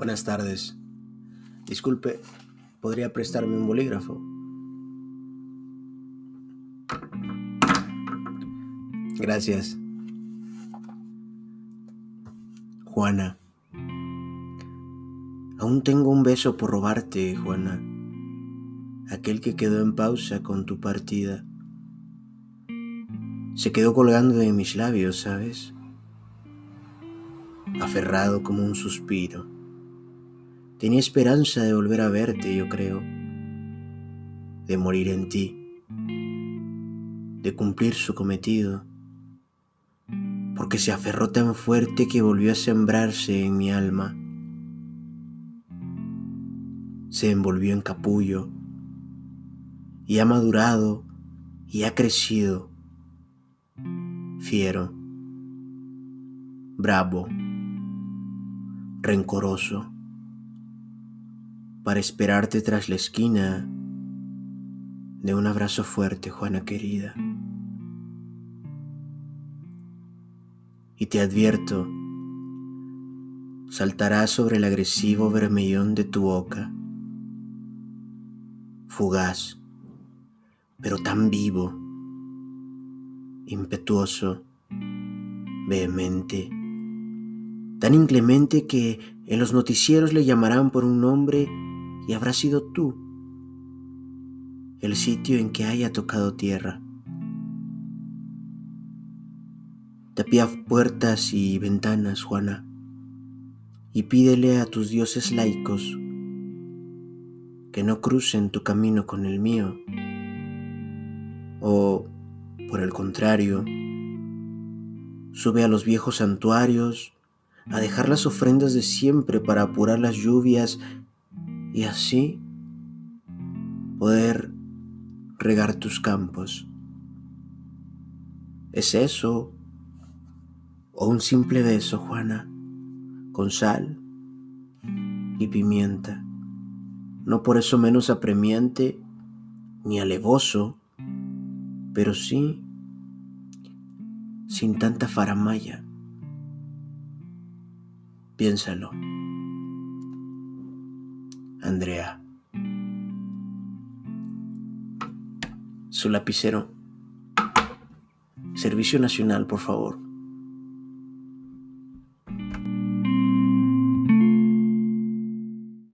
Buenas tardes. Disculpe, ¿podría prestarme un bolígrafo? Gracias. Juana. Aún tengo un beso por robarte, Juana. Aquel que quedó en pausa con tu partida. Se quedó colgando de mis labios, ¿sabes? Aferrado como un suspiro. Tenía esperanza de volver a verte, yo creo. De morir en ti. De cumplir su cometido porque se aferró tan fuerte que volvió a sembrarse en mi alma. Se envolvió en capullo y ha madurado y ha crecido. Fiero, bravo, rencoroso, para esperarte tras la esquina. De un abrazo fuerte, Juana querida. y te advierto, saltará sobre el agresivo vermellón de tu boca, fugaz, pero tan vivo, impetuoso, vehemente, tan inclemente que en los noticieros le llamarán por un nombre y habrá sido tú, el sitio en que haya tocado tierra. Tapia puertas y ventanas, Juana, y pídele a tus dioses laicos que no crucen tu camino con el mío, o, por el contrario, sube a los viejos santuarios a dejar las ofrendas de siempre para apurar las lluvias y así poder regar tus campos. ¿Es eso o un simple beso, Juana, con sal y pimienta, no por eso menos apremiante ni alevoso, pero sí sin tanta faramaya. Piénsalo. Andrea. Su lapicero. Servicio Nacional, por favor.